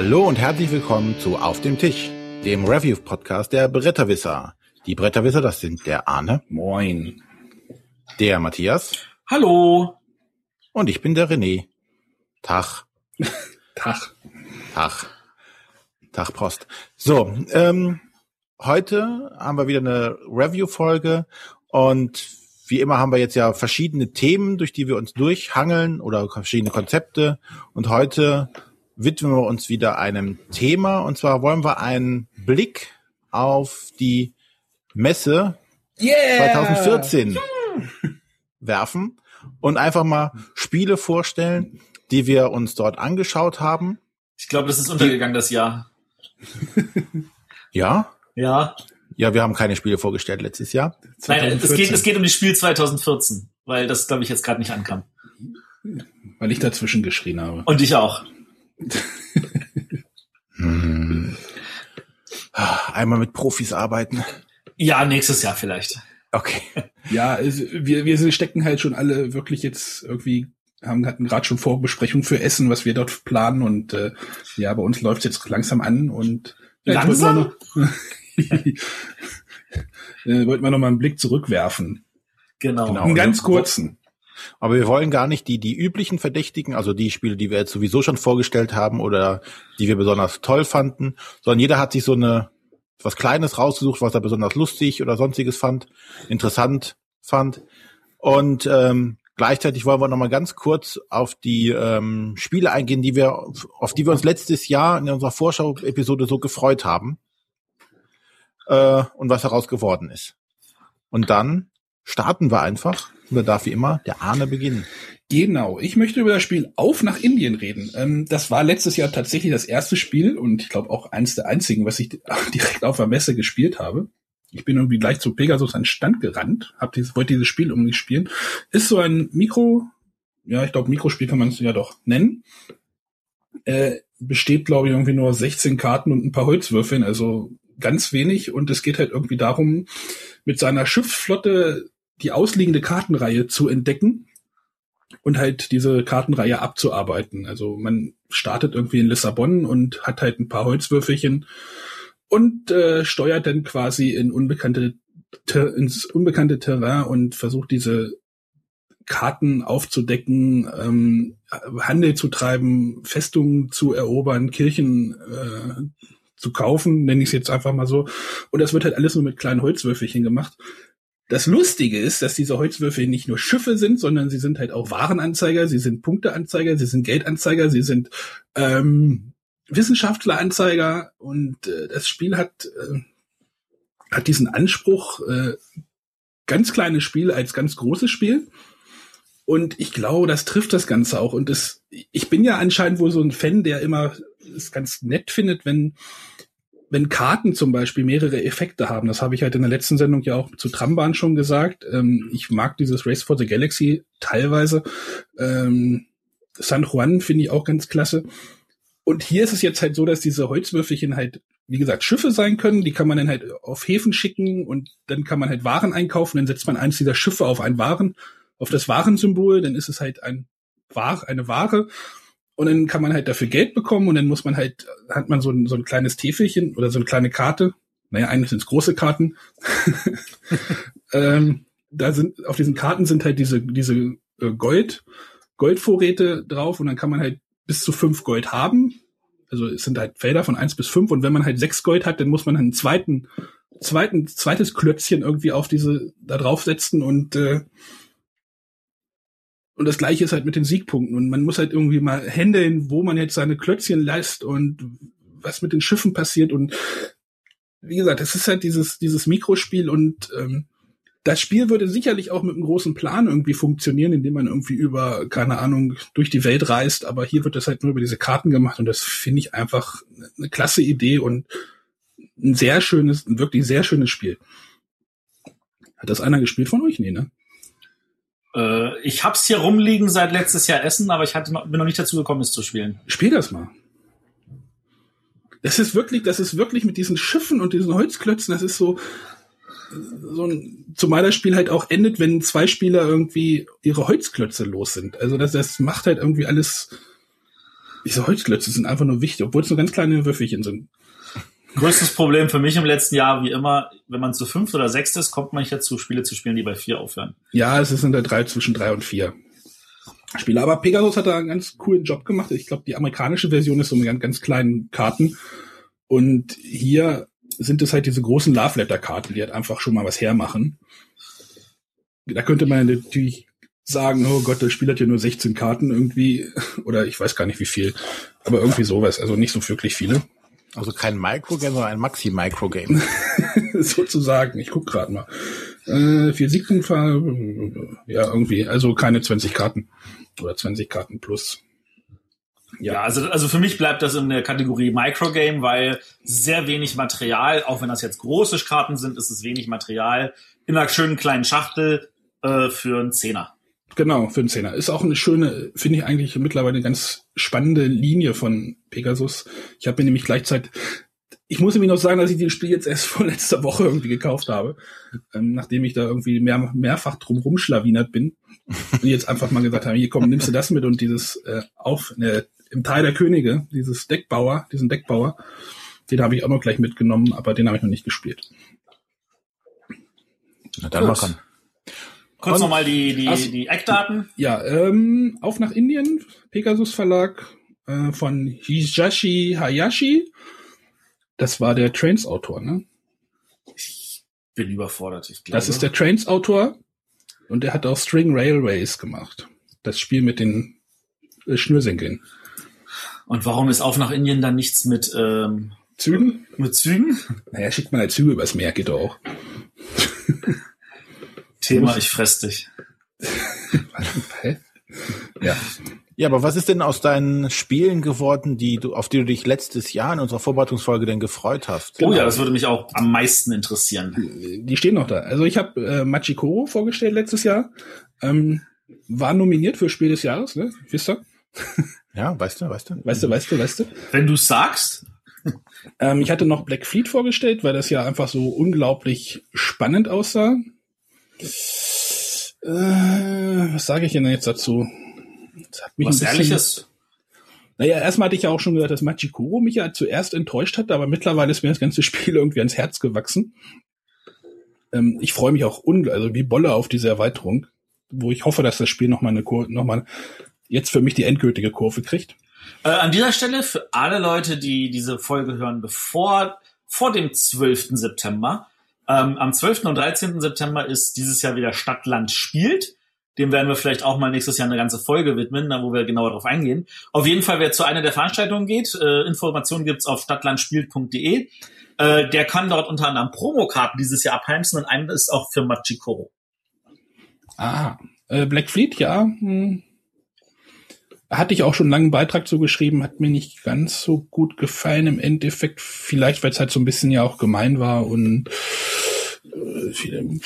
Hallo und herzlich willkommen zu Auf dem Tisch, dem Review-Podcast der Bretterwisser. Die Bretterwisser, das sind der Arne. Moin. Der Matthias. Hallo. Und ich bin der René. Tag. Tag. Tag. Tag Post. So, ähm, heute haben wir wieder eine Review-Folge und wie immer haben wir jetzt ja verschiedene Themen, durch die wir uns durchhangeln oder verschiedene Konzepte. Und heute widmen wir uns wieder einem Thema. Und zwar wollen wir einen Blick auf die Messe Yeah! 2014 werfen und einfach mal Spiele vorstellen, die wir uns dort angeschaut haben. Ich glaube, das ist untergegangen, das Jahr. Ja? Ja. Ja, wir haben keine Spiele vorgestellt letztes Jahr. Nein, es geht, es geht um das Spiel 2014, weil das, glaube ich, jetzt gerade nicht ankam. Weil ich dazwischen geschrien habe. Und ich auch. Hm. Einmal mit Profis arbeiten. Ja, nächstes Jahr vielleicht. Okay. Ja, also wir, wir stecken halt schon alle wirklich jetzt irgendwie, haben hatten gerade schon Vorbesprechungen für Essen, was wir dort planen und äh, ja, bei uns läuft jetzt langsam an und ja, jetzt Langsam? wollten wir noch, äh, wollten wir noch mal einen Blick zurückwerfen. Genau. Genau. Einen ganz kurzen. Aber wir wollen gar nicht die, die üblichen Verdächtigen, also die Spiele, die wir jetzt sowieso schon vorgestellt haben oder die wir besonders toll fanden, sondern jeder hat sich so eine, was Kleines rausgesucht, was er besonders lustig oder sonstiges fand, interessant fand. Und ähm, gleichzeitig wollen wir noch mal ganz kurz auf die ähm, Spiele eingehen, die wir, auf die wir uns letztes Jahr in unserer Vorschau-Episode so gefreut haben äh, und was daraus geworden ist. Und dann starten wir einfach. Und da darf wie immer der Arne beginnen. Genau, ich möchte über das Spiel Auf nach Indien reden. Ähm, das war letztes Jahr tatsächlich das erste Spiel und ich glaube auch eins der einzigen, was ich direkt auf der Messe gespielt habe. Ich bin irgendwie gleich zu Pegasus an Stand gerannt, hab dieses, wollte dieses Spiel irgendwie spielen. Ist so ein Mikro, ja, ich glaube Mikrospiel kann man es ja doch nennen. Äh, besteht, glaube ich, irgendwie nur 16 Karten und ein paar Holzwürfeln, also ganz wenig. Und es geht halt irgendwie darum, mit seiner Schiffsflotte die ausliegende Kartenreihe zu entdecken und halt diese Kartenreihe abzuarbeiten. Also man startet irgendwie in Lissabon und hat halt ein paar Holzwürfelchen und äh, steuert dann quasi in unbekannte ins unbekannte Terrain und versucht diese Karten aufzudecken, ähm, Handel zu treiben, Festungen zu erobern, Kirchen äh, zu kaufen, nenne ich es jetzt einfach mal so. Und das wird halt alles nur mit kleinen Holzwürfelchen gemacht. Das Lustige ist, dass diese Holzwürfel nicht nur Schiffe sind, sondern sie sind halt auch Warenanzeiger, sie sind Punkteanzeiger, sie sind Geldanzeiger, sie sind ähm, Wissenschaftleranzeiger und äh, das Spiel hat äh, hat diesen Anspruch, äh, ganz kleines Spiel als ganz großes Spiel. Und ich glaube, das trifft das Ganze auch. Und das, ich bin ja anscheinend wohl so ein Fan, der immer es ganz nett findet, wenn wenn Karten zum Beispiel mehrere Effekte haben, das habe ich halt in der letzten Sendung ja auch zu Trambahn schon gesagt. Ähm, ich mag dieses Race for the Galaxy teilweise. Ähm, San Juan finde ich auch ganz klasse. Und hier ist es jetzt halt so, dass diese Holzwürfelchen halt, wie gesagt, Schiffe sein können. Die kann man dann halt auf Häfen schicken und dann kann man halt Waren einkaufen. Dann setzt man eins dieser Schiffe auf ein Waren, auf das Warensymbol. Dann ist es halt ein War, eine Ware. Und dann kann man halt dafür Geld bekommen und dann muss man halt, hat man so ein, so ein kleines Täfelchen oder so eine kleine Karte. Naja, eigentlich sind es große Karten. ähm, da sind, auf diesen Karten sind halt diese, diese äh, Gold, Goldvorräte drauf und dann kann man halt bis zu fünf Gold haben. Also es sind halt Felder von eins bis fünf und wenn man halt sechs Gold hat, dann muss man einen zweiten, zweiten, zweites Klötzchen irgendwie auf diese da draufsetzen und äh, und das gleiche ist halt mit den Siegpunkten. Und man muss halt irgendwie mal händeln, wo man jetzt seine Klötzchen lässt und was mit den Schiffen passiert. Und wie gesagt, es ist halt dieses, dieses Mikrospiel und ähm, das Spiel würde sicherlich auch mit einem großen Plan irgendwie funktionieren, indem man irgendwie über, keine Ahnung, durch die Welt reist. Aber hier wird das halt nur über diese Karten gemacht und das finde ich einfach eine klasse Idee und ein sehr schönes, ein wirklich sehr schönes Spiel. Hat das einer gespielt von euch? Nee, ne? Äh, ich hab's hier rumliegen seit letztes Jahr Essen, aber ich hatte noch, bin noch nicht dazu gekommen, es zu spielen. Spiel das mal. Das ist wirklich, das ist wirklich mit diesen Schiffen und diesen Holzklötzen, das ist so, so ein, zumal das Spiel halt auch endet, wenn zwei Spieler irgendwie ihre Holzklötze los sind. Also das, das macht halt irgendwie alles, Diese Holzklötze sind einfach nur wichtig, obwohl es nur ganz kleine Würfelchen sind. Größtes Problem für mich im letzten Jahr, wie immer, wenn man zu fünf oder sechs ist, kommt man nicht dazu, Spiele zu spielen, die bei vier aufhören. Ja, es sind da drei zwischen drei und vier Spiele. Aber Pegasus hat da einen ganz coolen Job gemacht. Ich glaube, die amerikanische Version ist so mit ganz, ganz kleinen Karten. Und hier sind es halt diese großen Love Letter Karten, die halt einfach schon mal was hermachen. Da könnte man natürlich sagen, oh Gott, der Spiel hat ja nur 16 Karten irgendwie, oder ich weiß gar nicht wie viel, aber irgendwie sowas, also nicht so wirklich viele. Also kein Microgame, sondern ein Maxi-Microgame. Sozusagen, ich guck gerade mal. Äh, vier Siegpunkte, ja, irgendwie, also keine 20 Karten. Oder 20 Karten plus. Ja. ja, also, also für mich bleibt das in der Kategorie Microgame, weil sehr wenig Material, auch wenn das jetzt große Karten sind, ist es wenig Material in einer schönen kleinen Schachtel äh, für einen Zehner. Genau, für einen Zehner. Ist auch eine schöne, finde ich eigentlich mittlerweile eine ganz spannende Linie von Pegasus. Ich habe mir nämlich gleichzeitig, ich muss nämlich noch sagen, dass ich das Spiel jetzt erst vor letzter Woche irgendwie gekauft habe, ähm, nachdem ich da irgendwie mehr, mehrfach drum rumschlawinert bin. Und jetzt einfach mal gesagt habe, hier komm, nimmst du das mit und dieses äh, auf, äh, im Teil der Könige, dieses Deckbauer, diesen Deckbauer, den habe ich auch noch gleich mitgenommen, aber den habe ich noch nicht gespielt. Na dann machen. Kurz nochmal die, die, also, die Eckdaten. Ja, ähm, auf nach Indien, Pegasus Verlag äh, von Hijashi Hayashi. Das war der Trains-Autor, ne? Ich bin überfordert, ich glaube. Das ist der Trains-Autor und der hat auch String Railways gemacht. Das Spiel mit den äh, Schnürsenkeln. Und warum ist auf nach Indien dann nichts mit ähm, Zügen? Mit Zügen? Naja, schickt man halt Züge übers Meer, geht doch auch. Thema, ich fress dich. ja. Ja, aber was ist denn aus deinen Spielen geworden, die du, auf die du dich letztes Jahr in unserer Vorbereitungsfolge denn gefreut hast? Genau. Oh ja, das würde mich auch am meisten interessieren. Die stehen noch da. Also ich habe äh, Machikoro vorgestellt letztes Jahr. Ähm, war nominiert für Spiel des Jahres, ne? Wisst ihr? Ja, weißt du, weißt du. Weißt du, weißt du, weißt du. Wenn du sagst. Ähm, ich hatte noch Black Fleet vorgestellt, weil das ja einfach so unglaublich spannend aussah. Äh, was sage ich denn jetzt dazu? Das hat mich was bisschen, Ehrliches? Naja, erstmal hatte ich ja auch schon gehört, dass Machikoro mich ja zuerst enttäuscht hat, aber mittlerweile ist mir das ganze Spiel irgendwie ans Herz gewachsen. Ähm, ich freue mich auch unglaublich, also wie Bolle auf diese Erweiterung, wo ich hoffe, dass das Spiel nochmal eine Kurve, nochmal jetzt für mich die endgültige Kurve kriegt. Äh, an dieser Stelle für alle Leute, die diese Folge hören, bevor vor dem 12. September, ähm, am 12. und 13. September ist dieses Jahr wieder Stadtland spielt. Dem werden wir vielleicht auch mal nächstes Jahr eine ganze Folge widmen, wo wir genauer darauf eingehen. Auf jeden Fall, wer zu einer der Veranstaltungen geht, äh, Informationen gibt's auf stadtlandspielt.de. Äh, der kann dort unter anderem Promokarten dieses Jahr abheimsen und eine ist auch für Machikoro. Ah, äh, Black Fleet, ja. Hm. Hatte ich auch schon einen langen Beitrag zu geschrieben, hat mir nicht ganz so gut gefallen im Endeffekt. Vielleicht, weil es halt so ein bisschen ja auch gemein war und viele,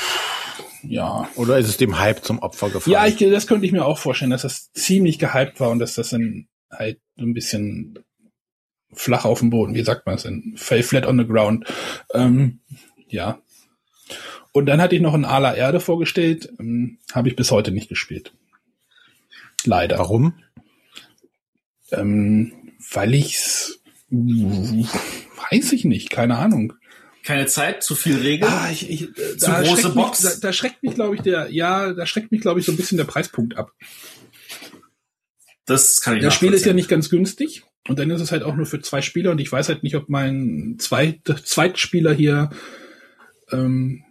ja. Oder ist es dem Hype zum Opfer gefallen? Ja, ich, das könnte ich mir auch vorstellen, dass das ziemlich gehypt war und dass das dann halt so ein bisschen flach auf dem Boden, wie sagt man es denn? Fell flat on the ground. Ähm, ja. Und dann hatte ich noch ein Ala Erde vorgestellt, ähm, habe ich bis heute nicht gespielt. Leider. Warum? Ähm, weil ich's weiß ich nicht, keine Ahnung. Keine Zeit, zu viel Regeln, ah, ich, ich, äh, zu große Box. Mich, da, da schreckt mich, glaube ich, der, ja, da schreckt mich, glaube ich, so ein bisschen der Preispunkt ab. Das kann ich Das Spiel ist ja nicht ganz günstig. Und dann ist es halt auch nur für zwei Spieler und ich weiß halt nicht, ob mein Zweit, Zweitspieler hier ähm,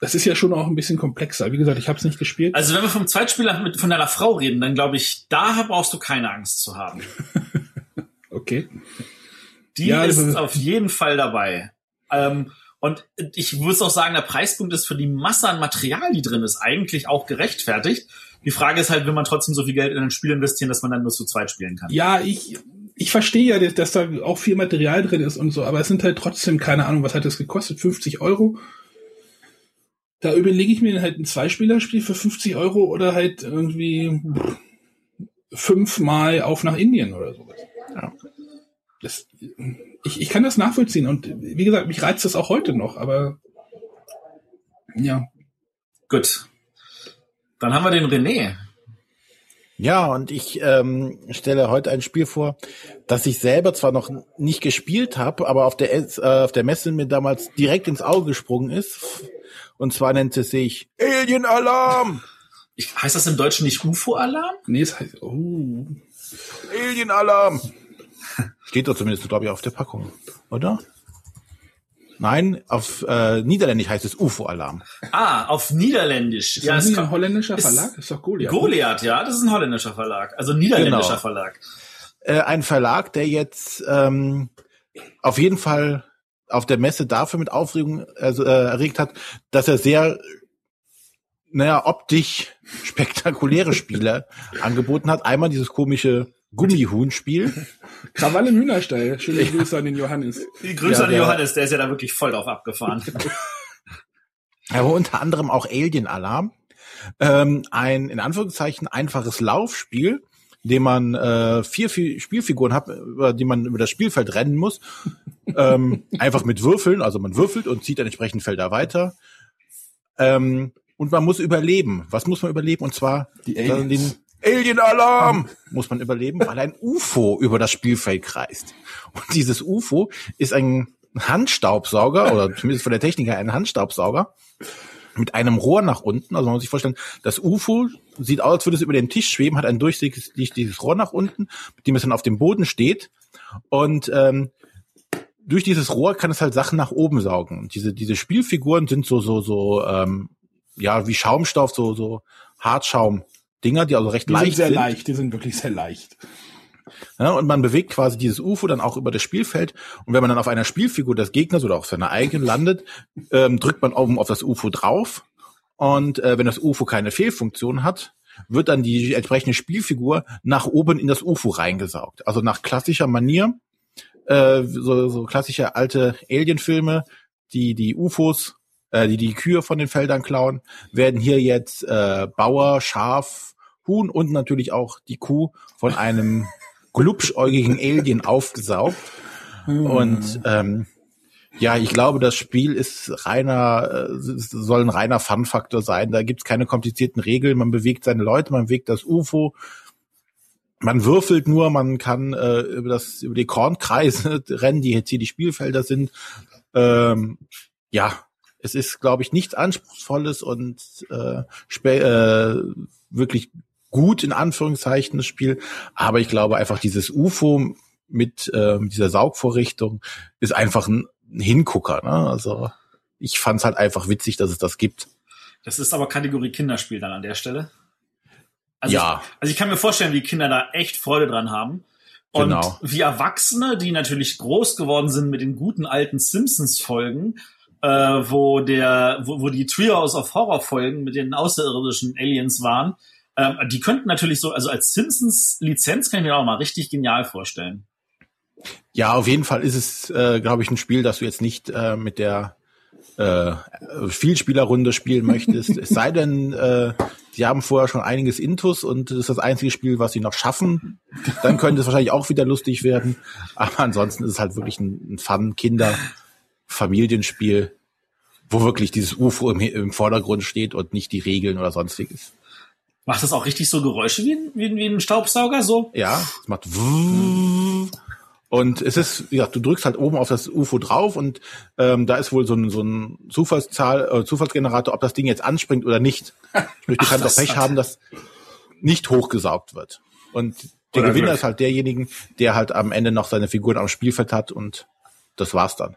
das ist ja schon auch ein bisschen komplexer. Wie gesagt, ich habe es nicht gespielt. Also wenn wir vom Zweitspieler mit, von deiner Frau reden, dann glaube ich, da brauchst du keine Angst zu haben. okay. Die ja, ist auf jeden Fall dabei. Ähm, und ich muss auch sagen, der Preispunkt ist für die Masse an Material, die drin ist, eigentlich auch gerechtfertigt. Die Frage ist halt, will man trotzdem so viel Geld in ein Spiel investieren, dass man dann nur zu zweit spielen kann? Ja, ich, ich verstehe ja, dass da auch viel Material drin ist und so, aber es sind halt trotzdem, keine Ahnung, was hat das gekostet? 50 Euro? da überlege ich mir halt ein Zweispielerspiel für 50 Euro oder halt irgendwie fünfmal auf nach Indien oder sowas. Ja. Das, ich, ich kann das nachvollziehen und wie gesagt, mich reizt das auch heute noch, aber ja. Gut. Dann haben wir den René. Ja, und ich ähm, stelle heute ein Spiel vor, das ich selber zwar noch nicht gespielt habe, aber auf der, äh, auf der Messe mir damals direkt ins Auge gesprungen ist. Und zwar nennt es sich Alien Alarm. Ich, heißt das im Deutschen nicht UFO-Alarm? Nee, es heißt, oh. Alien Alarm. Steht doch zumindest, glaube ich, auf der Packung, oder? Nein, auf äh, Niederländisch heißt es UFO-Alarm. Ah, auf Niederländisch. Ist ja, das nicht ein holländischer ist- Verlag? Ist doch Goliath. ne? Goliath, ja, das ist ein holländischer Verlag. Also ein niederländischer Genau. Verlag. Äh, ein Verlag, der jetzt ähm, auf jeden Fall auf der Messe dafür mit Aufregung also, äh, erregt hat, dass er sehr naja, optisch spektakuläre Spiele angeboten hat. Einmal dieses komische Gummihuhn-Spiel. Krawall im Hühnerstall. Schöne Grüße an den Johannes. Die Grüße Ja, an der- Johannes, der ist ja da wirklich voll drauf abgefahren. Aber unter anderem auch Alien Alarm. Ähm, ein in Anführungszeichen einfaches Laufspiel, in dem man äh, vier, vier Spielfiguren hat, über die man über das Spielfeld rennen muss. ähm, einfach mit Würfeln, also man würfelt und zieht dann entsprechend Felder weiter. Ähm, und man muss überleben. Was muss man überleben? Und zwar Die Aliens. den Alien Alarm muss man überleben, weil ein UFO über das Spielfeld kreist. Und dieses UFO ist ein Handstaubsauger oder zumindest von der Technik her ein Handstaubsauger mit einem Rohr nach unten. Also man muss sich vorstellen, das UFO sieht aus, als würde es über den Tisch schweben, hat ein durchsichtiges Rohr nach unten, mit dem es dann auf dem Boden steht. Und ähm, durch dieses Rohr kann es halt Sachen nach oben saugen. Und diese, diese Spielfiguren sind so, so, so, ähm, ja, wie Schaumstoff, so, so Hartschaum-Dinger, die also recht Die leicht sind sehr sind. leicht. Die sind wirklich sehr leicht. Ja, und man bewegt quasi dieses UFO dann auch über das Spielfeld. Und wenn man dann auf einer Spielfigur des Gegners oder auf seiner eigenen landet, ähm, drückt man oben auf das UFO drauf. Und äh, wenn das UFO keine Fehlfunktion hat, wird dann die entsprechende Spielfigur nach oben in das UFO reingesaugt. Also nach klassischer Manier, äh, so, so klassische alte Alien-Filme, die die UFOs, äh, die die Kühe von den Feldern klauen, werden hier jetzt äh, Bauer, Schaf, Huhn und natürlich auch die Kuh von einem glubschäugigen Alien aufgesaugt. Und ähm, ja, ich glaube, das Spiel ist reiner, äh, soll ein reiner Fun-Faktor sein. Da gibt's keine komplizierten Regeln. Man bewegt seine Leute, man bewegt das UFO. Man würfelt nur, man kann äh, über das über die Kornkreise rennen, die jetzt hier die Spielfelder sind. Ähm, ja, es ist, glaube ich, nichts Anspruchsvolles und äh, äh, wirklich gut in Anführungszeichen das Spiel. Aber ich glaube einfach dieses UFO mit, äh, dieser Saugvorrichtung ist einfach ein Hingucker. Ne? Also ich fand's halt einfach witzig, dass es das gibt. Das ist aber Kategorie Kinderspiel dann an der Stelle. Also Ja. Ich, also ich kann mir vorstellen, wie Kinder da echt Freude dran haben. Und Genau. wie Erwachsene, die natürlich groß geworden sind mit den guten alten Simpsons-Folgen, äh, wo der, wo, wo die Trios of Horror-Folgen mit den außerirdischen Aliens waren, ähm, die könnten natürlich so, also als Simpsons-Lizenz kann ich mir auch mal richtig genial vorstellen. Ja, auf jeden Fall ist es, äh, glaube ich, ein Spiel, das du jetzt nicht äh, mit der äh, Vielspielerrunde spielen möchtest. es sei denn, äh, sie haben vorher schon einiges Intus und das ist das einzige Spiel, was sie noch schaffen. Dann könnte es wahrscheinlich auch wieder lustig werden. Aber ansonsten ist es halt wirklich ein, ein Fun-Kinder-Familienspiel, wo wirklich dieses UFO im, im Vordergrund steht und nicht die Regeln oder sonstiges. Macht das auch richtig so Geräusche wie, ein- wie, wie ein Staubsauger so? Ja, es macht und es ist, wie gesagt, du drückst halt oben auf das UFO drauf und ähm, da ist wohl so ein, so ein Zufallszahl, äh, Zufallsgenerator, ob das Ding jetzt anspringt oder nicht. Sprich, du Ach, kannst auch Pech hat- haben, dass nicht hochgesaugt wird. Und der Oder Gewinner Glück. ist halt derjenige, der halt am Ende noch seine Figuren am Spielfeld hat und das war's dann.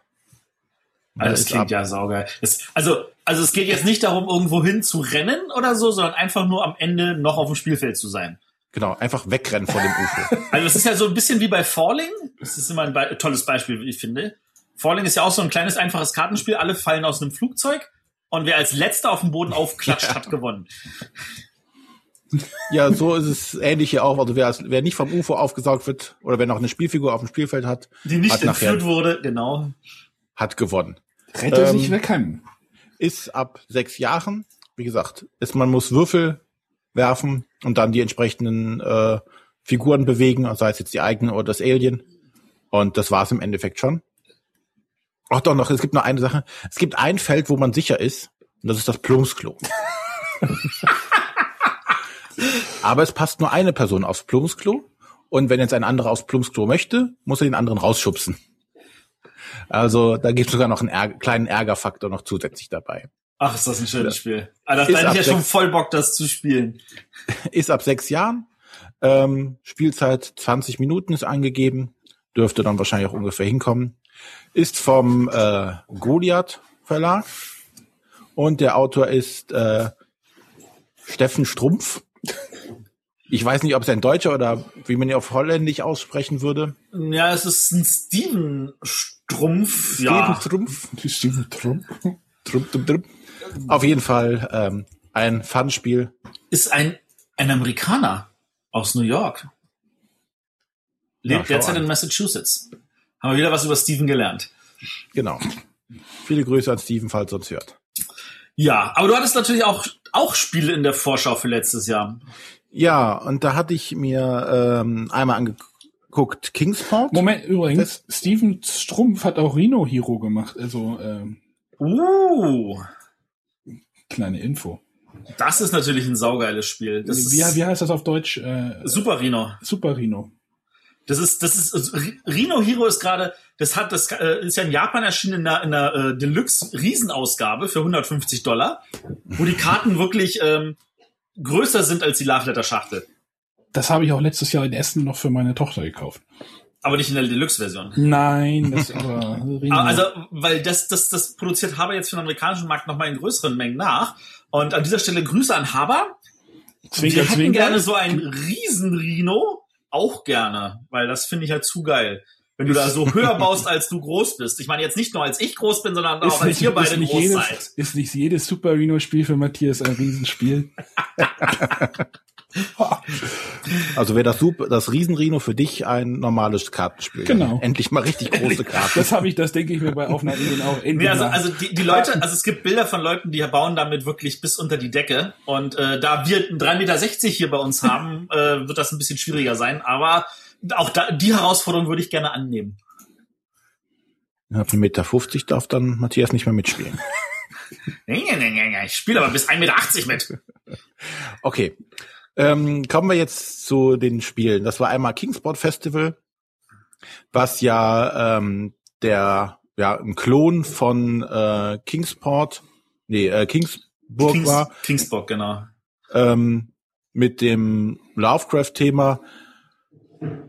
Also das klingt ab- ja saugeil. Es, also, also es geht jetzt nicht darum, irgendwo hin zu rennen oder so, sondern einfach nur am Ende noch auf dem Spielfeld zu sein. Genau, einfach wegrennen vor dem UFO. Also es ist ja so ein bisschen wie bei Falling. Das ist immer ein Be tolles Beispiel, wie ich finde. Falling ist ja auch so ein kleines, einfaches Kartenspiel. Alle fallen aus einem Flugzeug und wer als letzter auf dem Boden aufklatscht, hat gewonnen. Ja, so ist es ähnlich hier auch. Also wer, als- wer nicht vom UFO aufgesaugt wird oder wer noch eine Spielfigur auf dem Spielfeld hat, Die nicht Hat entführt wurde, genau. Hat gewonnen. Rette Ähm, sich, wer kann. ist ab sechs Jahren. Wie gesagt, ist, man muss Würfel werfen und dann die entsprechenden äh, Figuren bewegen, sei es jetzt die eigene oder das Alien. Und das war's im Endeffekt schon. Ach doch noch, es gibt noch eine Sache. Es gibt ein Feld, wo man sicher ist, und das ist das Plumpsklo. Aber es passt nur eine Person aufs Plumpsklo. Und wenn jetzt ein anderer aufs Plumpsklo möchte, muss er den anderen rausschubsen. Also da gibt es sogar noch einen Ärger, kleinen Ärgerfaktor noch zusätzlich dabei. Ach, ist das ein schönes Spiel. Also, da hätte ich ja schon voll Bock, das zu spielen. Ist ab sechs Jahren. Ähm, Spielzeit 20 Minuten ist angegeben. Dürfte dann wahrscheinlich auch ungefähr hinkommen. Ist vom äh, Goliath Verlag. Und der Autor ist äh, Steffen Strumpf. Ich weiß nicht, ob es ein Deutscher oder wie man ihn auf Holländisch aussprechen würde. Ja, es ist ein Steven Strumpf. Steven ja. Strumpf. Steven Trump. Trump, Trump, Trump. Auf jeden Fall ähm, ein Fun-Spiel. Ist ein, ein Amerikaner aus New York. Lebt schau derzeit an. in Massachusetts. Haben wir wieder was über Steven gelernt. Genau. Viele Grüße an Steven, falls er uns hört. Ja, aber du hattest natürlich auch, auch Spiele in der Vorschau für letztes Jahr. Ja, und da hatte ich mir ähm, einmal angeguckt Kingsport. Moment, übrigens, Steven Strumpf hat auch Rhino Hero gemacht. Also, ähm, Uh, kleine Info. das ist natürlich ein saugeiles Spiel. Das Wie, ist wie heißt das auf Deutsch? Äh, Super Rhino. Super Rhino. Das ist, das ist, also Rhino Hero ist gerade, das hat, das äh, ist ja in Japan erschienen in einer, in einer äh, Deluxe Riesenausgabe für 150 Dollar, wo die Karten wirklich ähm, größer sind als die Love Letter Schachtel. Das habe ich auch letztes Jahr in Essen noch für meine Tochter gekauft. Aber nicht in der Deluxe-Version. Nein, das aber Rhino. Also, weil das, das, das produziert Haber jetzt für den amerikanischen Markt nochmal in größeren Mengen nach. Und an dieser Stelle Grüße an Haber. Zwinker, Wir hätten Zwinker. gerne so ein Riesen-Rhino. Auch gerne. Weil das finde ich halt zu geil. Wenn du da so höher baust, als du groß bist. Ich meine jetzt nicht nur als ich groß bin, sondern auch als ihr beide nicht groß jedes, seid. ist nicht jedes Super Rhino-Spiel für Matthias ein Riesenspiel? Also wäre das Super, das Riesenrino für dich ein normales Kartenspiel. Genau. Endlich mal richtig große Karten. Das habe ich, das denke ich mir bei Aufnahme auch Nee, also, also die, die Leute, also es gibt Bilder von Leuten, die bauen damit wirklich bis unter die Decke. Und äh, da wir 3,60 Meter hier bei uns haben, äh, wird das ein bisschen schwieriger sein. Aber auch da, die Herausforderung würde ich gerne annehmen. Ab 1,50 Meter darf dann Matthias nicht mehr mitspielen. Ich spiele aber bis 1,80 Meter mit. Okay. Ähm, kommen wir jetzt zu den Spielen. Das war einmal Kingsport Festival, was ja ähm, der ja ein Klon von äh, Kingsport, nee, äh, Kingsburg Kings, war, Kingsburg, genau. ähm, mit dem Lovecraft-Thema.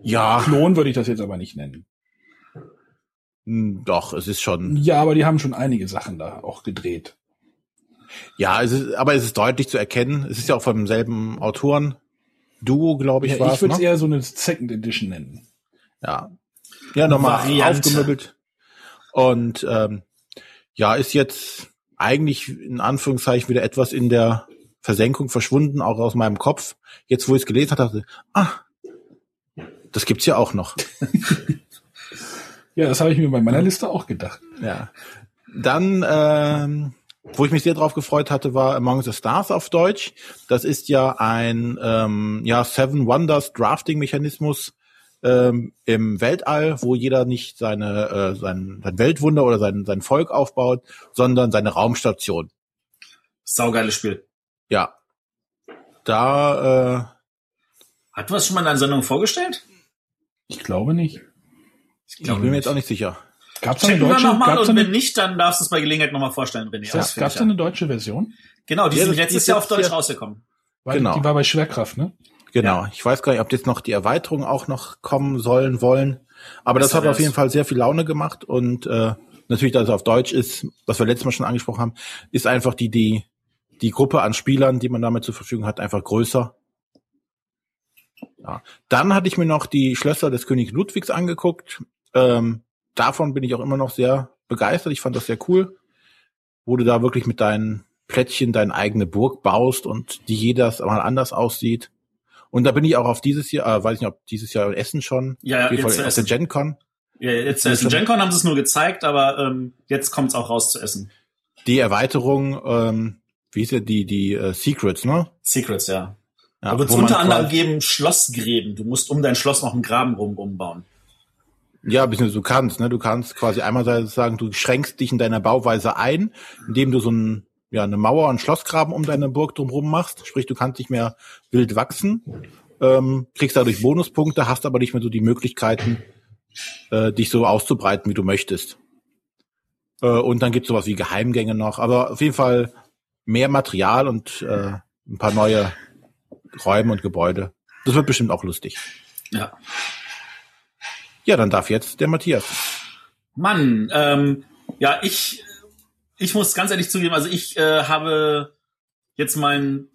Ja, Klon würde ich das jetzt aber nicht nennen. mh, doch, es ist schon. Ja, aber die haben schon einige Sachen da auch gedreht. Ja, es ist, aber es ist deutlich zu erkennen. Es ist ja auch vom selben Autoren. Duo, glaube ich, Ja, war ich würde es ne? eher so eine Second Edition nennen. Ja. Ja, nochmal Variante. aufgemöbelt. Und ähm, ja, ist jetzt eigentlich in Anführungszeichen wieder etwas in der Versenkung verschwunden, auch aus meinem Kopf. Jetzt, wo ich es gelesen hatte, dachte ich, ah, das gibt's ja auch noch. Ja, das habe ich mir bei meiner Liste auch gedacht. Ja. Dann, ähm, wo ich mich sehr drauf gefreut hatte, war Among the Stars auf Deutsch. Das ist ja ein ähm, ja Seven Wonders Drafting Mechanismus ähm, im Weltall, wo jeder nicht seine äh, sein, sein Weltwunder oder sein sein Volk aufbaut, sondern seine Raumstation. Saugeiles Spiel. Ja. Da Hat du das schon mal in einer Sendung vorgestellt? Ich glaube nicht. äh, ich bin mir jetzt auch nicht sicher. Gab es eine Checken wir deutsche? nochmal Gab's und wenn eine, nicht, dann darfst du es bei Gelegenheit nochmal vorstellen, René. gab's ausführlicher. eine deutsche Version? Genau, die Ja, sind das- letztes ist Jahr auf Deutsch hier- rausgekommen. Weil Genau. Die war bei Schwerkraft, ne? Genau. Ich weiß gar nicht, ob jetzt noch die Erweiterungen auch noch kommen sollen wollen. Aber das Besser hat auf jeden Fall sehr viel Laune gemacht und äh, natürlich, dass es auf Deutsch ist, was wir letztes Mal schon angesprochen haben, ist einfach die die die Gruppe an Spielern, die man damit zur Verfügung hat, einfach größer. Ja. Dann hatte ich mir noch die Schlösser des König Ludwigs angeguckt. Ähm, davon bin ich auch immer noch sehr begeistert. Ich fand das sehr cool, wo du da wirklich mit deinen Plättchen deine eigene Burg baust und die jedes mal anders aussieht. Und da bin ich auch auf dieses Jahr, äh, weiß nicht, ob dieses Jahr in Essen schon, Ja, ja, jetzt zu auf der Essen. Gen Con. Ja, jetzt zu Essen. schon- GenCon haben sie es nur gezeigt, aber ähm, jetzt kommt es auch raus zu essen. Die Erweiterung, ähm, wie ist ja die, die äh, Secrets, ne? Secrets, ja. Ja, Da wird unter anderem geben Schlossgräben. Du musst um dein Schloss noch einen Graben rum umbauen. Ja, beziehungsweise du kannst, ne? Du kannst quasi einmal sagen, du schränkst dich in deiner Bauweise ein, indem du so ein ja eine Mauer und Schlossgraben um deine Burg drumherum machst. Sprich, du kannst nicht mehr wild wachsen, ähm, kriegst dadurch Bonuspunkte, hast aber nicht mehr so die Möglichkeiten, äh, dich so auszubreiten, wie du möchtest. Äh, und dann gibt's sowas wie Geheimgänge noch, aber auf jeden Fall mehr Material und äh, ein paar neue Räume und Gebäude. Das wird bestimmt auch lustig. Ja. Ja, dann darf jetzt der Matthias. Mann, ähm, ja, ich, ich muss ganz ehrlich zugeben, also ich äh, habe jetzt mein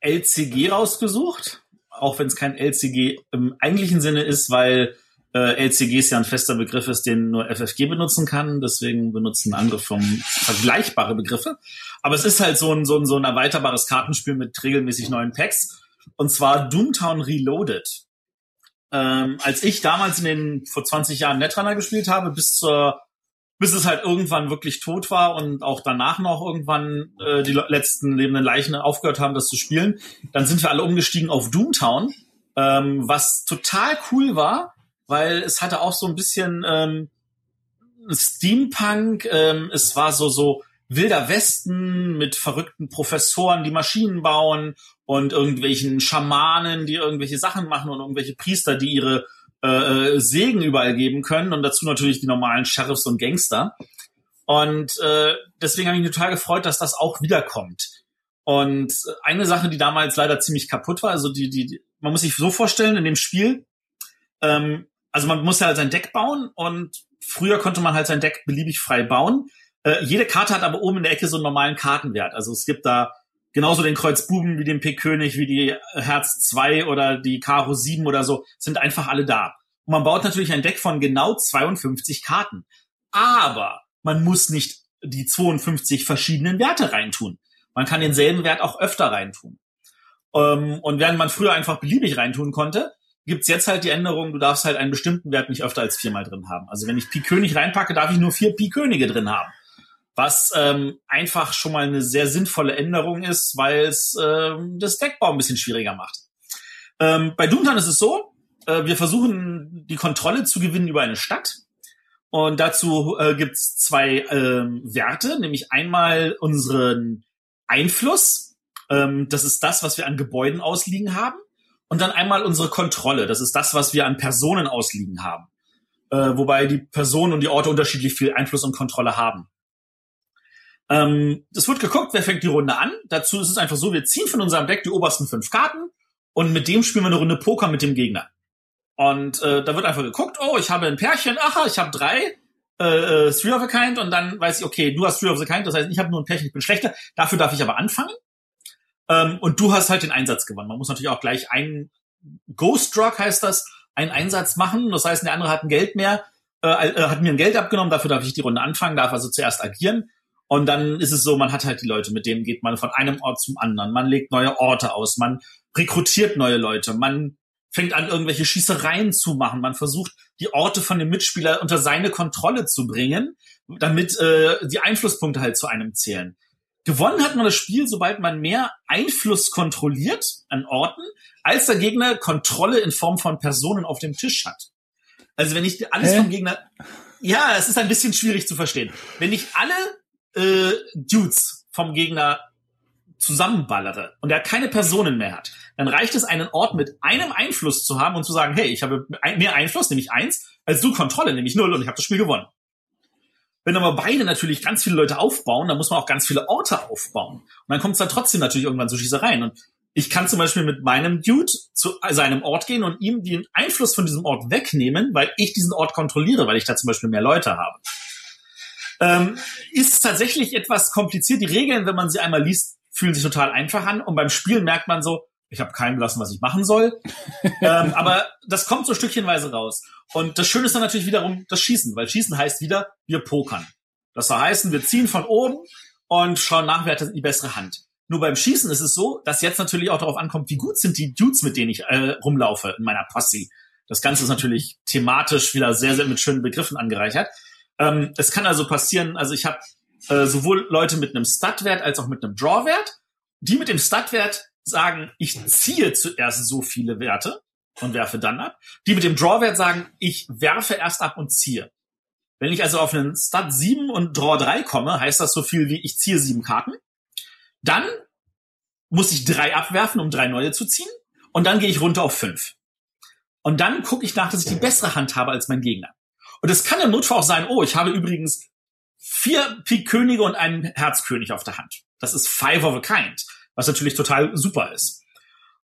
LCG rausgesucht, auch wenn es kein LCG im eigentlichen Sinne ist, weil äh, LCG ist ja ein fester Begriff ist, den nur FFG benutzen kann. Deswegen benutzen andere Firmen vergleichbare Begriffe. Aber es ist halt so ein, so ein, so ein erweiterbares Kartenspiel mit regelmäßig neuen Packs. Und zwar Doomtown Reloaded. Ähm, als ich damals in den vor 20 Jahren Netrunner gespielt habe, bis zur bis es halt irgendwann wirklich tot war und auch danach noch irgendwann äh, die letzten lebenden Leichen aufgehört haben, das zu spielen, dann sind wir alle umgestiegen auf Doomtown, ähm, was total cool war, weil es hatte auch so ein bisschen ähm, Steampunk, ähm, es war so so wilder Westen mit verrückten Professoren, die Maschinen bauen und irgendwelchen Schamanen, die irgendwelche Sachen machen und irgendwelche Priester, die ihre äh, Segen überall geben können und dazu natürlich die normalen Sheriffs und Gangster. Und äh, deswegen habe ich mich total gefreut, dass das auch wiederkommt. Und eine Sache, die damals leider ziemlich kaputt war, also die, die, man muss sich so vorstellen, in dem Spiel, ähm, also man muss ja halt sein Deck bauen und früher konnte man halt sein Deck beliebig frei bauen. Äh, jede Karte hat aber oben in der Ecke so einen normalen Kartenwert. Also es gibt da genauso den Kreuz Buben wie den P König, wie die Herz 2 oder die Karo 7 oder so, sind einfach alle da. Und man baut natürlich ein Deck von genau 52 Karten. Aber man muss nicht die 52 verschiedenen Werte reintun. Man kann denselben Wert auch öfter reintun. Ähm, und während man früher einfach beliebig reintun konnte, gibt's jetzt halt die Änderung, du darfst halt einen bestimmten Wert nicht öfter als viermal drin haben. Also wenn ich Pi König reinpacke, darf ich nur vier Pi Könige drin haben. Was ähm, einfach schon mal eine sehr sinnvolle Änderung ist, weil es ähm, das Deckbau ein bisschen schwieriger macht. Ähm, bei Doomtown ist es so, äh, wir versuchen die Kontrolle zu gewinnen über eine Stadt. Und dazu äh, gibt's zwei ähm, Werte, nämlich einmal unseren Einfluss. Ähm, das ist das, was wir an Gebäuden ausliegen haben. Und dann einmal unsere Kontrolle. Das ist das, was wir an Personen ausliegen haben. Äh, wobei die Personen und die Orte unterschiedlich viel Einfluss und Kontrolle haben. Ähm, es wird geguckt, wer fängt die Runde an. Dazu ist es einfach so, wir ziehen von unserem Deck die obersten fünf Karten und mit dem spielen wir eine Runde Poker mit dem Gegner. Und äh, da wird einfach geguckt, oh, ich habe ein Pärchen, aha, ich habe drei, äh, äh, Three of a Kind und dann weiß ich, okay, du hast Three of a Kind, das heißt, ich habe nur ein Pärchen, ich bin schlechter, dafür darf ich aber anfangen. Ähm, und du hast halt den Einsatz gewonnen. Man muss natürlich auch gleich einen Ghost Rock heißt das, einen Einsatz machen. Das heißt, der andere hat ein Geld mehr, äh, äh, hat mir ein Geld abgenommen, dafür darf ich die Runde anfangen, darf also zuerst agieren. Und dann ist es so, man hat halt die Leute, mit denen geht man von einem Ort zum anderen. Man legt neue Orte aus, man rekrutiert neue Leute, man fängt an, irgendwelche Schießereien zu machen. Man versucht, die Orte von dem Mitspieler unter seine Kontrolle zu bringen, damit äh, die Einflusspunkte halt zu einem zählen. Gewonnen hat man das Spiel, sobald man mehr Einfluss kontrolliert an Orten, als der Gegner Kontrolle in Form von Personen auf dem Tisch hat. Also wenn ich alles Hä? vom Gegner, ja, es ist ein bisschen schwierig zu verstehen. Wenn ich alle äh, Dudes vom Gegner zusammenballere und er keine Personen mehr hat, dann reicht es, einen Ort mit einem Einfluss zu haben und zu sagen, hey, ich habe mehr Einfluss, nämlich eins, als du Kontrolle, nämlich null und ich habe das Spiel gewonnen. Wenn aber beide natürlich ganz viele Leute aufbauen, dann muss man auch ganz viele Orte aufbauen. Und dann kommt es dann trotzdem natürlich irgendwann zu Schießereien. Und ich kann zum Beispiel mit meinem Dude zu seinem Ort gehen und ihm den Einfluss von diesem Ort wegnehmen, weil ich diesen Ort kontrolliere, weil ich da zum Beispiel mehr Leute habe. Ähm, ist tatsächlich etwas kompliziert. Die Regeln, wenn man sie einmal liest, fühlen sich total einfach an. Und beim Spielen merkt man so, ich habe keinem gelassen, was ich machen soll. ähm, aber das kommt so stückchenweise raus. Und das Schöne ist dann natürlich wiederum das Schießen, weil Schießen heißt wieder, wir pokern. Das soll heißen, wir ziehen von oben und schauen nach, wer hat die bessere Hand. Nur beim Schießen ist es so, dass jetzt natürlich auch darauf ankommt, wie gut sind die Dudes, mit denen ich äh, rumlaufe in meiner Posse. Das Ganze ist natürlich thematisch wieder sehr, sehr mit schönen Begriffen angereichert. Ähm, es kann also passieren, also ich habe äh, sowohl Leute mit einem Stat-Wert als auch mit einem Draw-Wert. Die mit dem Stat-Wert sagen, ich ziehe zuerst so viele Werte und werfe dann ab. Die mit dem Draw-Wert sagen, ich werfe erst ab und ziehe. Wenn ich also auf einen Stat 7 und Draw 3 komme, heißt das so viel wie ich ziehe sieben Karten. Dann muss ich drei abwerfen, um drei neue zu ziehen. Und dann gehe ich runter auf fünf. Und dann gucke ich nach, dass ich die bessere Hand habe als mein Gegner. Und es kann im Notfall auch sein, oh, ich habe übrigens vier Pik-Könige und einen Herzkönig auf der Hand. Das ist Five of a Kind, was natürlich total super ist.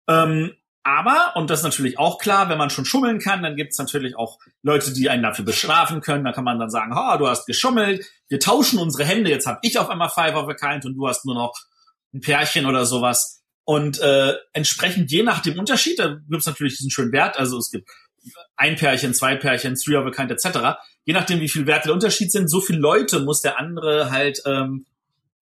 Ähm, aber, und das ist natürlich auch klar, wenn man schon schummeln kann, dann gibt es natürlich auch Leute, die einen dafür bestrafen können. Da kann man dann sagen, ha, du hast geschummelt, wir tauschen unsere Hände, jetzt habe ich auf einmal Five of a Kind und du hast nur noch ein Pärchen oder sowas. Und äh, entsprechend je nach dem Unterschied, da gibt es natürlich diesen schönen Wert, also es gibt ein Pärchen, zwei Pärchen, three of a kind, etc. Je nachdem, wie viel Werte der Unterschied sind, so viele Leute muss der andere halt ähm,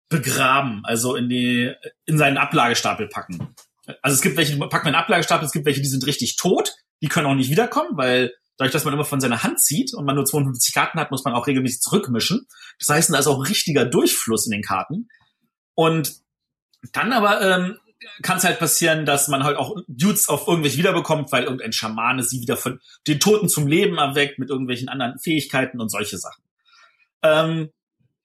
begraben, also in die in seinen Ablagestapel packen. Also es gibt welche, packt man in Ablagestapel, es gibt welche, die sind richtig tot, die können auch nicht wiederkommen, weil dadurch, dass man immer von seiner Hand zieht und man nur 52 Karten hat, muss man auch regelmäßig zurückmischen. Das heißt, da ist auch richtiger Durchfluss in den Karten. Und dann aber ähm, kann es halt passieren, dass man halt auch Dudes auf irgendwelche wiederbekommt, weil irgendein Schamane sie wieder von den Toten zum Leben erweckt mit irgendwelchen anderen Fähigkeiten und solche Sachen. Ähm,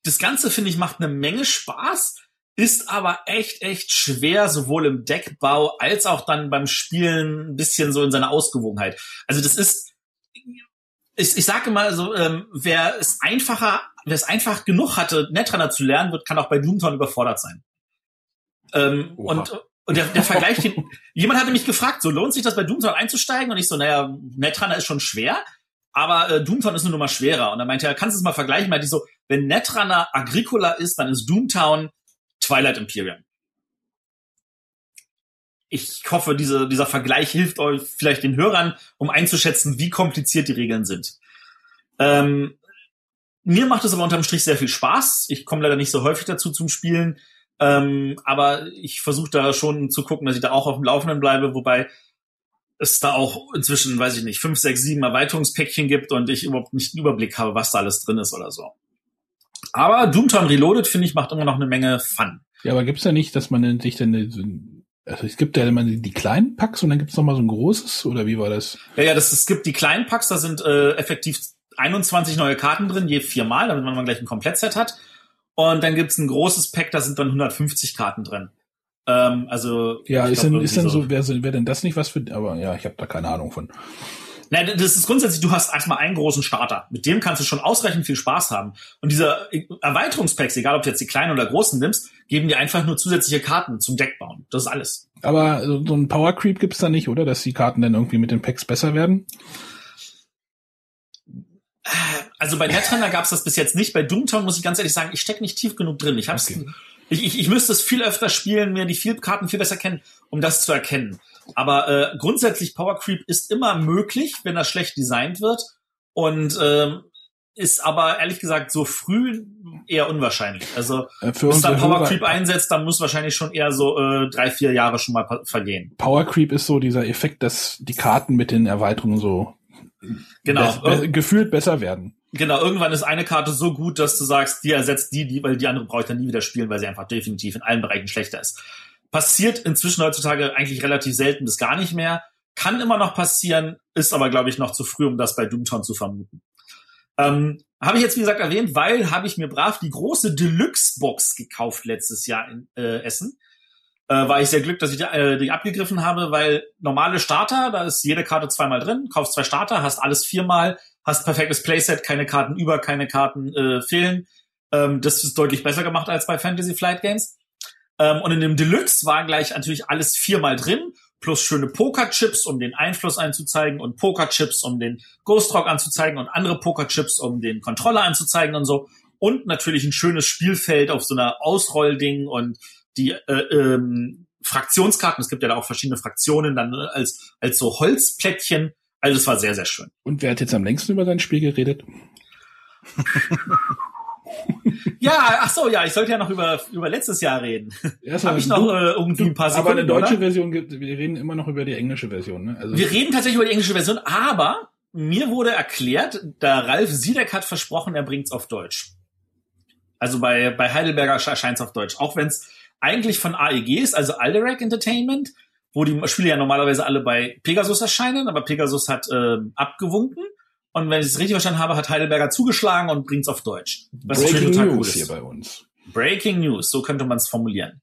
das Ganze, finde ich, macht eine Menge Spaß, ist aber echt, echt schwer, sowohl im Deckbau als auch dann beim Spielen ein bisschen so in seiner Ausgewogenheit. Also das ist, ich, ich sage mal so, ähm, wer es einfacher, wer es einfach genug hatte, Netrunner zu lernen, wird, kann auch bei Doomtown überfordert sein. Ähm, und und der, der Vergleich, den, jemand hatte mich gefragt, so lohnt sich das bei Doomtown einzusteigen? Und ich so, naja, Netrunner ist schon schwer, aber äh, Doomtown ist nur noch mal schwerer. Und dann meinte er, kannst du es mal vergleichen? Meinte ich so, wenn Netrunner Agricola ist, dann ist Doomtown Twilight Imperium. Ich hoffe, diese, dieser Vergleich hilft euch vielleicht den Hörern, um einzuschätzen, wie kompliziert die Regeln sind. Ähm, mir macht es aber unterm Strich sehr viel Spaß. Ich komme leider nicht so häufig dazu zum Spielen. Ähm, aber ich versuche da schon zu gucken, dass ich da auch auf dem Laufenden bleibe, wobei es da auch inzwischen, weiß ich nicht, fünf, sechs, sieben Erweiterungspäckchen gibt und ich überhaupt nicht einen Überblick habe, was da alles drin ist oder so. Aber Doomtown Reloaded, finde ich, macht immer noch eine Menge Fun. Ja, aber gibt's ja nicht, dass man sich denn also es gibt ja immer die kleinen Packs und dann gibt's noch mal so ein großes oder wie war das? Ja, ja, das, es gibt die kleinen Packs, da sind äh, effektiv 21 neue Karten drin, je viermal, damit man mal gleich ein Komplettset hat. Und dann gibt's ein großes Pack, da sind dann 150 Karten drin. Ähm, also ja, ist, glaub, denn, ist denn so, wäre wär denn das nicht was für? Aber ja, ich habe da keine Ahnung von. Nein, das ist grundsätzlich, du hast erstmal einen großen Starter. Mit dem kannst du schon ausreichend viel Spaß haben. Und diese Erweiterungspacks, egal ob du jetzt die kleinen oder großen nimmst, geben dir einfach nur zusätzliche Karten zum Deck bauen. Das ist alles. Aber so ein Power Creep gibt's da nicht, oder? Dass die Karten dann irgendwie mit den Packs besser werden? Also bei Netrunner gab es das bis jetzt nicht. Bei Doomtown muss ich ganz ehrlich sagen, ich stecke nicht tief genug drin. Ich hab's, okay. ich, ich, ich müsste es viel öfter spielen, mir die viel Karten viel besser kennen, um das zu erkennen. Aber äh, grundsätzlich Power Creep ist immer möglich, wenn das schlecht designt wird. Und ähm, ist aber ehrlich gesagt so früh eher unwahrscheinlich. Also äh, Für bis dann Power Creep einsetzt, dann muss wahrscheinlich schon eher so äh, drei, vier Jahre schon mal vergehen. Power Creep ist so dieser Effekt, dass die Karten mit den Erweiterungen so genau. Be gefühlt besser werden. Genau, irgendwann ist eine Karte so gut, dass du sagst, die ersetzt die, die, weil die andere brauche ich dann nie wieder spielen, weil sie einfach definitiv in allen Bereichen schlechter ist. Passiert inzwischen heutzutage eigentlich relativ selten bis gar nicht mehr. Kann immer noch passieren, ist aber, glaube ich, noch zu früh, um das bei Doomtown zu vermuten. Ähm, habe ich jetzt, wie gesagt, erwähnt, weil habe ich mir brav die große Deluxe-Box gekauft letztes Jahr in äh, Essen äh, war ich sehr glücklich, dass ich die, äh, die abgegriffen habe, weil normale Starter, da ist jede Karte zweimal drin, kaufst zwei Starter, hast alles viermal, hast perfektes Playset, keine Karten über, keine Karten äh, fehlen. Ähm, das ist deutlich besser gemacht als bei Fantasy Flight Games. Ähm, und in dem Deluxe war gleich natürlich alles viermal drin, plus schöne Pokerchips, um den Einfluss einzuzeigen und Pokerchips, um den Ghost Rock anzuzeigen und andere Pokerchips, um den Controller anzuzeigen und so. Und natürlich ein schönes Spielfeld auf so einer Ausrollding und die äh, ähm, Fraktionskarten, es gibt ja da auch verschiedene Fraktionen, dann äh, als, als so Holzplättchen. Also es war sehr, sehr schön. Und wer hat jetzt am längsten über sein Spiel geredet? ja, ach so, ja, ich sollte ja noch über, über letztes Jahr reden. Habe ich noch äh, irgendwie ein paar Sekunden, Aber eine deutsche oder? Version gibt, wir reden immer noch über die englische Version. Ne? Also wir reden tatsächlich über die englische Version, aber mir wurde erklärt, da Ralf Siedeck hat versprochen, er bringt's auf Deutsch. Also bei, bei Heidelberger erscheint's auf Deutsch. Auch wenn's eigentlich von AEG ist, also Alderac Entertainment, wo die Spiele ja normalerweise alle bei Pegasus erscheinen, aber Pegasus hat äh, abgewunken. Und wenn ich es richtig verstanden habe, hat Heidelberger zugeschlagen und bringt's auf Deutsch. Was Breaking total News cool ist. hier bei uns. Breaking News, so könnte man es formulieren.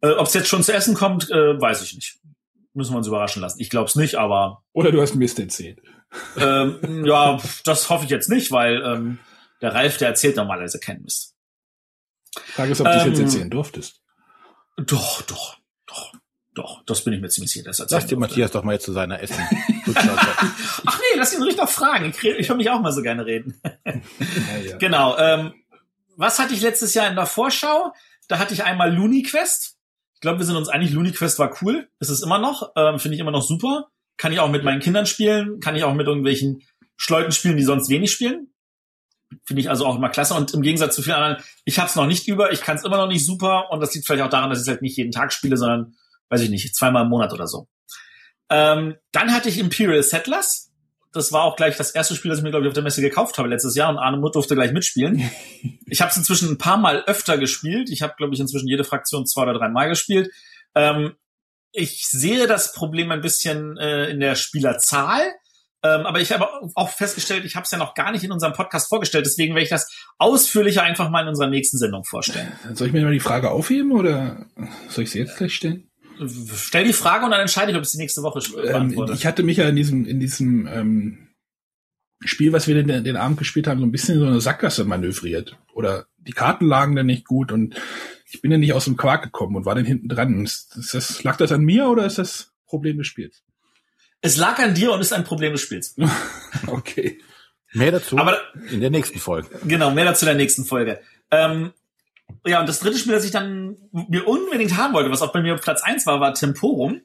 Äh, Ob es jetzt schon zu essen kommt, äh, weiß ich nicht. Müssen wir uns überraschen lassen. Ich glaube es nicht, aber Oder du hast Mist erzählt. ähm, ja, das hoffe ich jetzt nicht, weil ähm, der Ralf, der erzählt normalerweise keinen Mist. Frage ist, ob du es jetzt Ähm, erzählen durftest. Doch, doch, doch, doch. Das bin ich mir ziemlich sicher. Lass dir Matthias doch mal jetzt zu seiner Essen. Ach nee, lass ihn ruhig noch fragen. Ich, ich höre mich auch mal so gerne reden. Ja, ja. Genau. Ähm, was hatte ich letztes Jahr in der Vorschau? Da hatte ich einmal Looney Quest. Ich glaube, wir sind uns einig, Looney Quest war cool. Ist es immer noch. Ähm, Finde ich immer noch super. Kann ich auch mit meinen Kindern spielen. Kann ich auch mit irgendwelchen Schleuten spielen, die sonst wenig spielen. Finde ich also auch immer klasse. Und im Gegensatz zu vielen anderen, ich habe es noch nicht über. Ich kann es immer noch nicht super. Und das liegt vielleicht auch daran, dass ich es halt nicht jeden Tag spiele, sondern, weiß ich nicht, zweimal im Monat oder so. Ähm, dann hatte ich Imperial Settlers. Das war auch gleich das erste Spiel, das ich mir, glaube ich, auf der Messe gekauft habe letztes Jahr und Arne Mutt durfte gleich mitspielen. Ich habe es inzwischen ein paar Mal öfter gespielt. Ich habe, glaube ich, inzwischen jede Fraktion zwei oder drei Mal gespielt. Ähm, ich sehe das Problem ein bisschen äh, in der Spielerzahl. Ähm, aber ich habe auch festgestellt, ich habe es ja noch gar nicht in unserem Podcast vorgestellt. Deswegen werde ich das ausführlicher einfach mal in unserer nächsten Sendung vorstellen. Soll ich mir mal die Frage aufheben oder soll ich sie jetzt gleich stellen? Stell die Frage und dann entscheide ich, ob ich sie nächste Woche äh, Ähm, beantworte. ich hatte mich ja in diesem, in diesem ähm, Spiel, was wir den, den Abend gespielt haben, so ein bisschen in so eine Sackgasse manövriert. Oder die Karten lagen dann nicht gut und ich bin ja nicht aus dem Quark gekommen und war dann hinten dran. Ist, ist das, lag das an mir oder ist das Problem des Spiels? Es lag an dir und ist ein Problem des Spiels. Okay. Mehr dazu Aber in der nächsten Folge. Genau, mehr dazu in der nächsten Folge. Ähm, ja, und das dritte Spiel, das ich dann mir unbedingt haben wollte, was auch bei mir auf Platz eins war, war Temporum.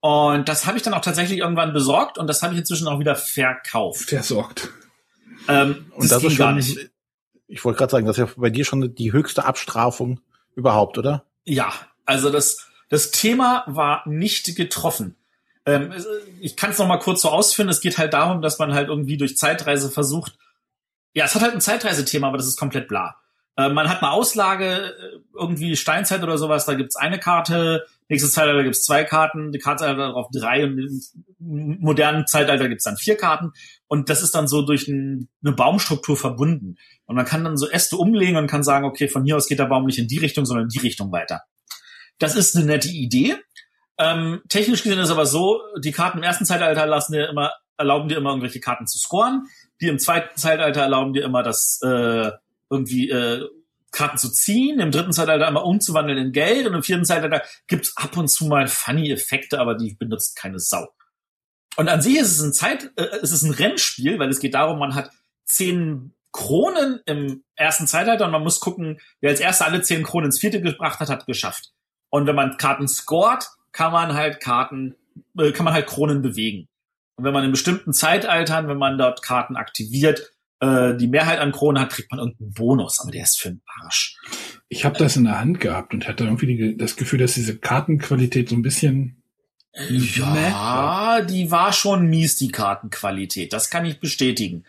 Und das habe ich dann auch tatsächlich irgendwann besorgt und das habe ich inzwischen auch wieder verkauft. Versorgt. Ähm, Und das, ist gar schon, nicht. ich wollte gerade sagen, das ist ja bei dir schon die höchste Abstrafung überhaupt, oder? Ja, also das, das Thema war nicht getroffen. Ähm, es- ich kann es noch mal kurz so ausführen. Es geht halt darum, dass man halt irgendwie durch Zeitreise versucht. Ja, es hat halt ein Zeitreisethema, aber das ist komplett bla. Äh, man hat eine Auslage, äh, irgendwie Steinzeit oder sowas, da gibt's eine Karte, nächstes Zeitalter gibt's zwei Karten, die Karte darauf drei und im modernen Zeitalter gibt's dann vier Karten. Und das ist dann so durch ein, eine Baumstruktur verbunden. Und man kann dann so Äste umlegen und kann sagen, okay, von hier aus geht der Baum nicht in die Richtung, sondern in die Richtung weiter. Das ist eine nette Idee. Ähm, technisch gesehen ist aber so, die Karten im ersten Zeitalter lassen dir immer, erlauben dir immer irgendwelche Karten zu scoren. Die im zweiten Zeitalter erlauben dir immer das äh, irgendwie äh, Karten zu ziehen, im dritten Zeitalter immer umzuwandeln in Geld und im vierten Zeitalter gibt's ab und zu mal funny Effekte, aber die benutzt keine Sau. Und an sich ist es ein Zeit, äh, es ist ein Rennspiel, weil es geht darum, man hat zehn Kronen im ersten Zeitalter und man muss gucken, wer als erster alle zehn Kronen ins vierte gebracht hat, hat geschafft. Und wenn man Karten scoret, kann man halt Karten, äh, kann man halt Kronen bewegen. Und wenn man in bestimmten Zeitaltern, wenn man dort Karten aktiviert, äh, die Mehrheit an Kronen hat, kriegt man irgendeinen Bonus, aber der ist für den Arsch. Ich habe das in der Hand gehabt und hatte irgendwie die, das Gefühl, dass diese Kartenqualität so ein bisschen Ja, die war schon mies, die Kartenqualität. Das kann ich bestätigen.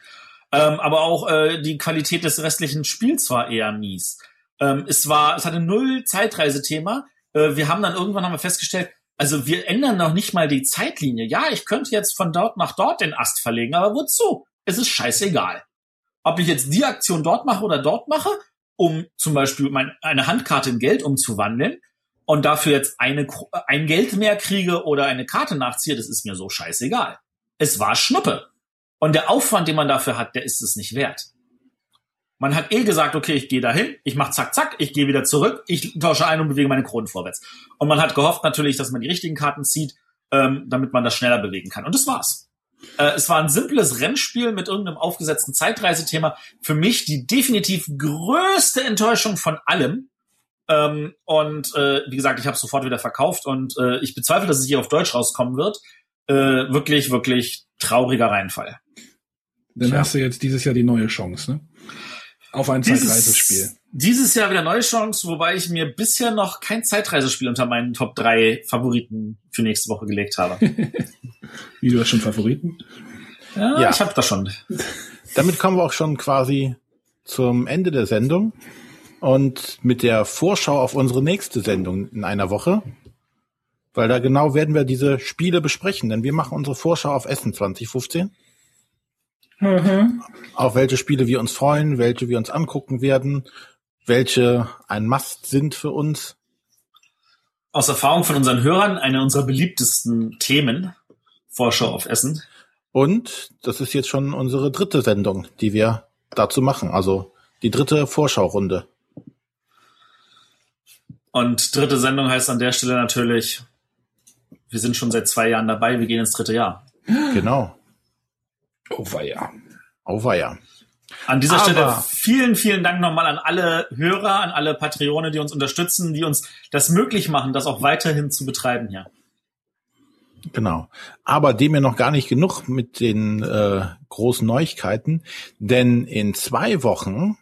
Ähm, aber auch äh, die Qualität des restlichen Spiels war eher mies. Ähm, es war, es hatte null Zeitreisethema. Äh, wir haben dann irgendwann haben wir festgestellt, also wir ändern noch nicht mal die Zeitlinie. Ja, ich könnte jetzt von dort nach dort den Ast verlegen, aber wozu? Es ist scheißegal. Ob ich jetzt die Aktion dort mache oder dort mache, um zum Beispiel mein, eine Handkarte in Geld umzuwandeln, und dafür jetzt eine, ein Geld mehr kriege oder eine Karte nachziehe, das ist mir so scheißegal. Es war Schnuppe. Und der Aufwand, den man dafür hat, der ist es nicht wert. Man hat eh gesagt, okay, ich gehe dahin, ich mache zack, zack, ich gehe wieder zurück, ich tausche ein und bewege meine Kronen vorwärts. Und man hat gehofft natürlich, dass man die richtigen Karten zieht, ähm, damit man das schneller bewegen kann. Und das war's. Äh, es war ein simples Rennspiel mit irgendeinem aufgesetzten Zeitreisethema. Für mich die definitiv größte Enttäuschung von allem. Ähm, und äh, wie gesagt, ich habe sofort wieder verkauft und äh, ich bezweifle, dass es hier auf Deutsch rauskommen wird. Äh, wirklich, wirklich trauriger Reinfall. Dann Tja. hast du jetzt dieses Jahr die neue Chance, ne? Auf ein Zeitreisespiel. Dieses Jahr wieder neue Chance, wobei ich mir bisher noch kein Zeitreisespiel unter meinen Top 3 Favoriten für nächste Woche gelegt habe. Wie du hast schon Favoriten? Ja, Ja. ich habe das schon. Damit kommen wir auch schon quasi zum Ende der Sendung und mit der Vorschau auf unsere nächste Sendung in einer Woche. Weil da genau werden wir diese Spiele besprechen, denn wir machen unsere Vorschau auf Essen 2015. Auf welche Spiele wir uns freuen, welche wir uns angucken werden, welche ein Must sind für uns. aus Erfahrung von unseren Hörern eine unserer beliebtesten Themen, Vorschau auf Essen. Und das ist jetzt schon unsere dritte Sendung, die wir dazu machen. Also die dritte Vorschau-Runde. Und dritte Sendung heißt an der Stelle natürlich, wir sind schon seit zwei Jahren dabei, wir gehen ins dritte Jahr. Genau. Oh weia. Oh weia. An dieser Aber- Stelle vielen, vielen Dank nochmal an alle Hörer, an alle Patreone, die uns unterstützen, die uns das möglich machen, das auch weiterhin zu betreiben hier. Genau. Aber dem ja noch gar nicht genug mit den äh, großen Neuigkeiten, denn in zwei Wochen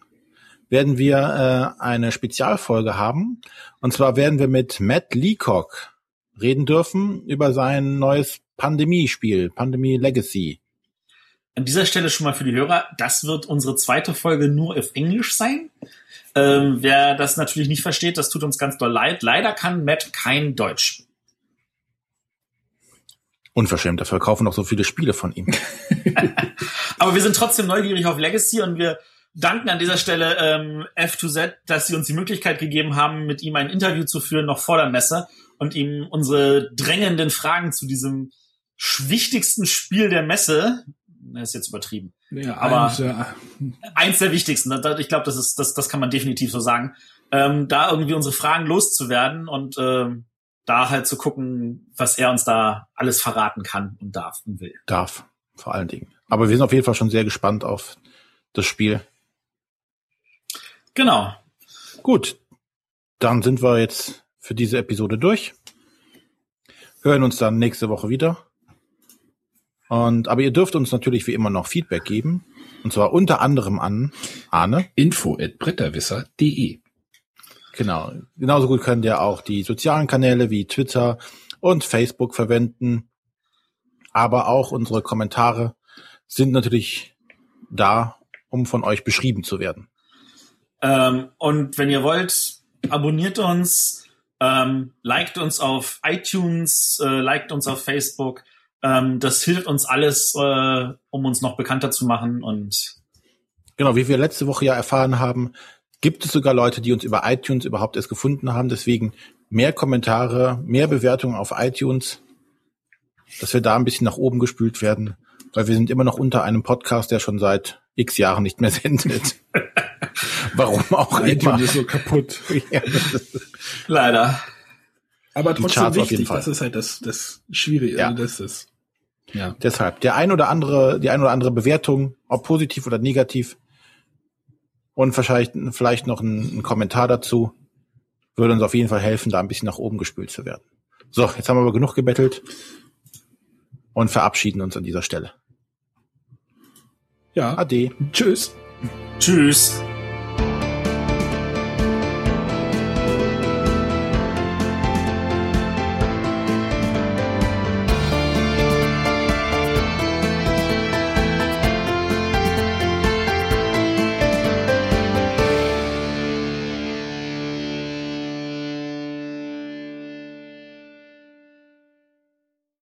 werden wir äh, eine Spezialfolge haben. Und zwar werden wir mit Matt Leacock reden dürfen über sein neues Pandemie-Spiel, Pandemie Legacy. An dieser Stelle schon mal für die Hörer, das wird unsere zweite Folge nur auf Englisch sein. Ähm, wer das natürlich nicht versteht, das tut uns ganz doll leid. Leider kann Matt kein Deutsch. Unverschämt, da verkaufen noch so viele Spiele von ihm. Aber wir sind trotzdem neugierig auf Legacy und wir danken an dieser Stelle ähm, F2Z, dass sie uns die Möglichkeit gegeben haben, mit ihm ein Interview zu führen, noch vor der Messe und ihm unsere drängenden Fragen zu diesem wichtigsten Spiel der Messe, das ist jetzt übertrieben, Ja, Aber- eins, ja, eins der wichtigsten, ich glaube, das ist, das, das kann man definitiv so sagen, ähm, da irgendwie unsere Fragen loszuwerden und ähm, da halt zu gucken, was er uns da alles verraten kann und darf und will. Darf, vor allen Dingen. Aber wir sind auf jeden Fall schon sehr gespannt auf das Spiel. Genau. Gut, dann sind wir jetzt für diese Episode durch. Hören uns dann nächste Woche wieder. Und aber ihr dürft uns natürlich wie immer noch Feedback geben. Und zwar unter anderem an Arne. info at bretterwisser.de. Genau. Genauso gut könnt ihr auch die sozialen Kanäle wie Twitter und Facebook verwenden. Aber auch unsere Kommentare sind natürlich da, um von euch beschrieben zu werden. Ähm, und wenn ihr wollt, abonniert uns, ähm, liked uns auf iTunes, äh, liked uns auf Facebook. Ähm, das hilft uns alles, äh, um uns noch bekannter zu machen. Und Genau, wie wir letzte Woche ja erfahren haben, gibt es sogar Leute, die uns über iTunes überhaupt erst gefunden haben. Deswegen mehr Kommentare, mehr Bewertungen auf iTunes, dass wir da ein bisschen nach oben gespült werden, weil wir sind immer noch unter einem Podcast, der schon seit x Jahren nicht mehr sendet. Warum auch immer. iTunes ist so kaputt. Ja, ist- leider. Aber trotzdem Charts auf jeden wichtig, Fall. das ist halt das, das Schwierige. Ja. Das ist, ja. Deshalb der ein oder andere, die ein oder andere Bewertung, ob positiv oder negativ, und vielleicht, vielleicht noch ein, ein Kommentar dazu, würde uns auf jeden Fall helfen, da ein bisschen nach oben gespült zu werden. So, jetzt haben wir aber genug gebettelt und verabschieden uns an dieser Stelle. Ja. Ade. Tschüss. Tschüss.